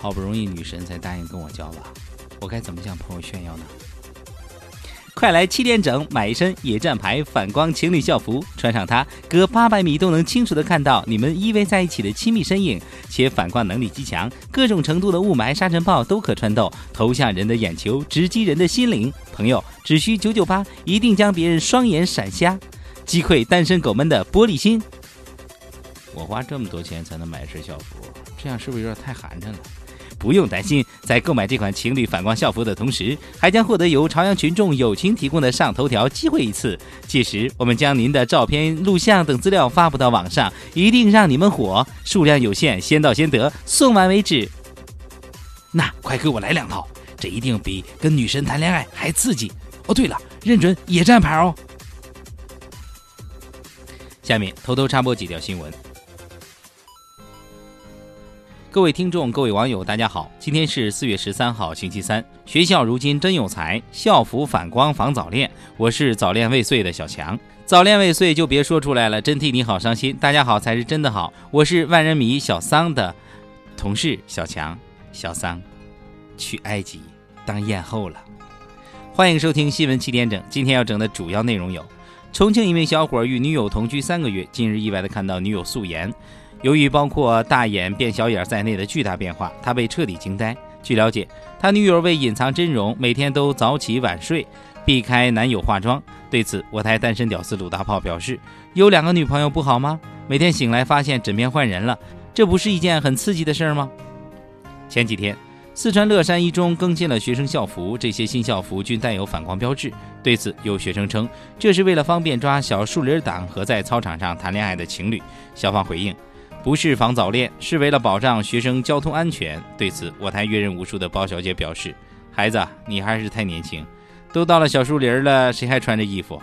好不容易女神才答应跟我交往，我该怎么向朋友炫耀呢？快来七点整买一身野战牌反光情侣校服，穿上它，隔八百米都能清楚的看到你们依偎在一起的亲密身影，且反光能力极强，各种程度的雾霾、沙尘暴都可穿透，投向人的眼球，直击人的心灵。朋友只需九九八，一定将别人双眼闪瞎，击溃单身狗们的玻璃心。我花这么多钱才能买一身校服，这样是不是有点太寒碜了？不用担心，在购买这款情侣反光校服的同时，还将获得由朝阳群众友情提供的上头条机会一次。届时，我们将您的照片、录像等资料发布到网上，一定让你们火！数量有限，先到先得，送完为止。那快给我来两套，这一定比跟女神谈恋爱还刺激哦！对了，认准野战牌哦。下面偷偷插播几条新闻。各位听众，各位网友，大家好！今天是四月十三号，星期三。学校如今真有才，校服反光防早恋。我是早恋未遂的小强，早恋未遂就别说出来了，真替你好伤心。大家好才是真的好。我是万人迷小桑的同事小强，小桑去埃及当艳后了。欢迎收听新闻七点整，今天要整的主要内容有：重庆一名小伙与女友同居三个月，近日意外的看到女友素颜。由于包括大眼变小眼在内的巨大变化，他被彻底惊呆。据了解，他女友为隐藏真容，每天都早起晚睡，避开男友化妆。对此，我台单身屌丝鲁大炮表示：“有两个女朋友不好吗？每天醒来发现枕边换人了，这不是一件很刺激的事儿吗？”前几天，四川乐山一中更新了学生校服，这些新校服均带有反光标志。对此，有学生称这是为了方便抓小树林党和在操场上谈恋爱的情侣。校方回应。不是防早恋，是为了保障学生交通安全。对此，我台阅人无数的包小姐表示：“孩子，你还是太年轻，都到了小树林了，谁还穿着衣服？”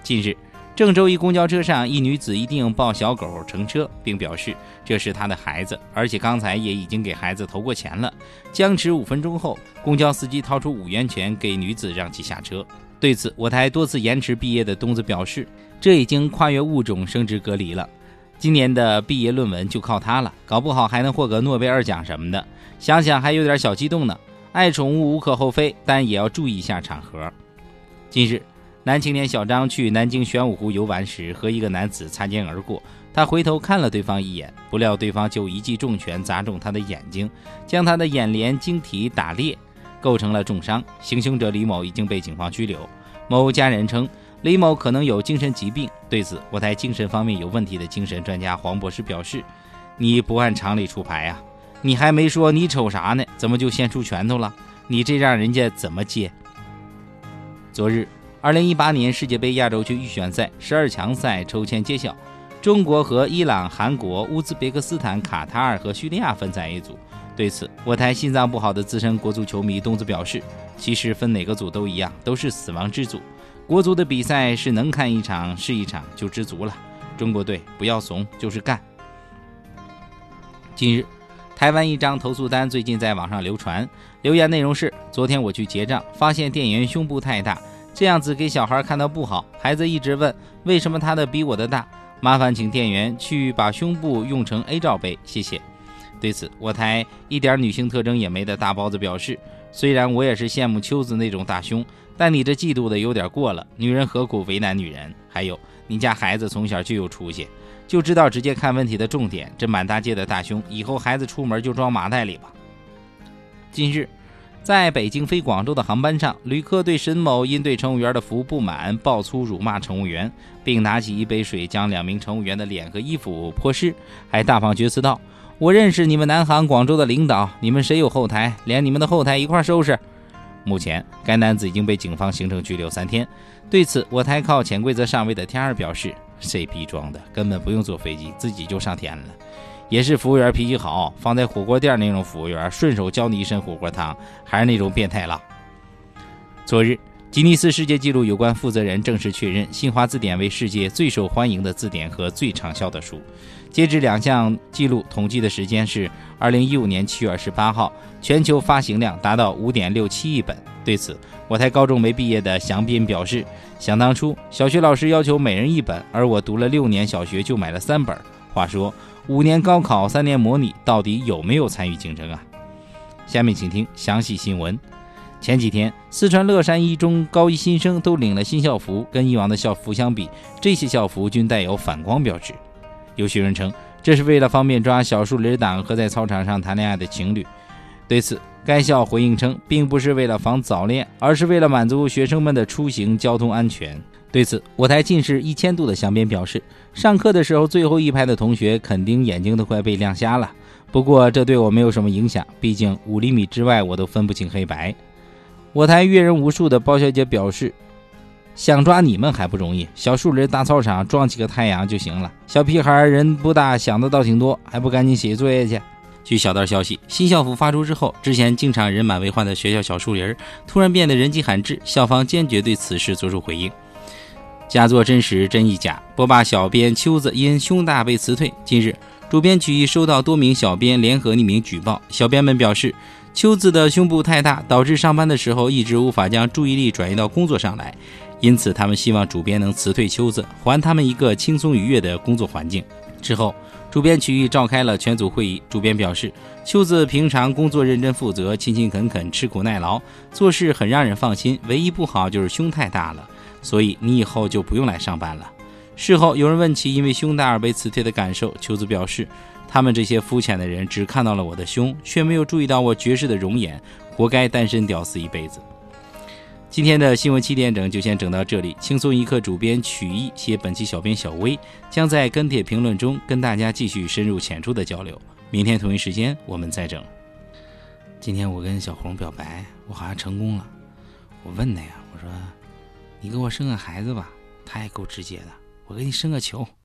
近日，郑州一公交车上，一女子一定抱小狗乘车，并表示这是她的孩子，而且刚才也已经给孩子投过钱了。僵持五分钟后，公交司机掏出五元钱给女子让其下车。对此，我台多次延迟毕业的东子表示：“这已经跨越物种生殖隔离了。”今年的毕业论文就靠它了，搞不好还能获个诺贝尔奖什么的。想想还有点小激动呢。爱宠物无可厚非，但也要注意一下场合。近日，男青年小张去南京玄武湖游玩时，和一个男子擦肩而过。他回头看了对方一眼，不料对方就一记重拳砸中他的眼睛，将他的眼帘晶体打裂，构成了重伤。行凶者李某已经被警方拘留。某家人称。李某可能有精神疾病，对此，我台精神方面有问题的精神专家黄博士表示：“你不按常理出牌呀？你还没说你瞅啥呢，怎么就先出拳头了？你这让人家怎么接？”昨日，二零一八年世界杯亚洲区预选赛十二强赛抽签揭晓，中国和伊朗、韩国、乌兹别克斯坦、卡塔尔和叙利亚分在一组。对此，我台心脏不好的资深国足球迷东子表示：“其实分哪个组都一样，都是死亡之组。”国足的比赛是能看一场是一场就知足了，中国队不要怂，就是干。近日，台湾一张投诉单最近在网上流传，留言内容是：昨天我去结账，发现店员胸部太大，这样子给小孩看到不好。孩子一直问为什么他的比我的大，麻烦请店员去把胸部用成 A 罩杯，谢谢。对此，我台一点女性特征也没的大包子表示。虽然我也是羡慕秋子那种大胸，但你这嫉妒的有点过了。女人何苦为难女人？还有，你家孩子从小就有出息，就知道直接看问题的重点。这满大街的大胸，以后孩子出门就装麻袋里吧。近日，在北京飞广州的航班上，旅客对沈某因对乘务员的服务不满，爆粗辱骂乘务员，并拿起一杯水将两名乘务员的脸和衣服泼湿，还大放厥词道。我认识你们南航广州的领导，你们谁有后台，连你们的后台一块收拾。目前，该男子已经被警方行政拘留三天。对此，我台靠潜规则上位的天儿表示：“谁逼装的？根本不用坐飞机，自己就上天了。也是服务员脾气好，放在火锅店那种服务员，顺手教你一身火锅汤，还是那种变态辣。”昨日。吉尼斯世界纪录有关负责人正式确认，新华字典为世界最受欢迎的字典和最畅销的书。截止两项记录统计的时间是二零一五年七月二十八号，全球发行量达到五点六七亿本。对此，我台高中没毕业的祥斌表示：“想当初，小学老师要求每人一本，而我读了六年小学就买了三本。话说，五年高考，三年模拟，到底有没有参与竞争啊？”下面请听详细新闻。前几天，四川乐山一中高一新生都领了新校服，跟以往的校服相比，这些校服均带有反光标志。有学生称，这是为了方便抓小树林党和在操场上谈恋爱的情侣。对此，该校回应称，并不是为了防早恋，而是为了满足学生们的出行交通安全。对此，我台近视一千度的祥编表示，上课的时候最后一排的同学肯定眼睛都快被亮瞎了。不过这对我没有什么影响，毕竟五厘米之外我都分不清黑白。我台阅人无数的包小姐表示，想抓你们还不容易，小树林大操场撞几个太阳就行了。小屁孩人不大，想的倒挺多，还不赶紧写作业去？据小道消息，新校服发出之后，之前经常人满为患的学校小树林突然变得人迹罕至，校方坚决对此事作出回应。假作真实，真亦假。播霸小编秋子因胸大被辞退。近日。主编曲艺收到多名小编联合匿名举报，小编们表示，秋子的胸部太大，导致上班的时候一直无法将注意力转移到工作上来，因此他们希望主编能辞退秋子，还他们一个轻松愉悦的工作环境。之后，主编曲艺召开了全组会议，主编表示，秋子平常工作认真负责，勤勤恳恳，吃苦耐劳，做事很让人放心，唯一不好就是胸太大了，所以你以后就不用来上班了。事后有人问起因为胸大而被辞退的感受，秋子表示：“他们这些肤浅的人只看到了我的胸，却没有注意到我绝世的容颜，活该单身屌丝一辈子。”今天的新闻七点整就先整到这里。轻松一刻主编曲艺写本期小编小薇将在跟帖评论中跟大家继续深入浅出的交流。明天同一时间我们再整。今天我跟小红表白，我好像成功了。我问他呀，我说：“你给我生个孩子吧。”他也够直接的。我给你生个球。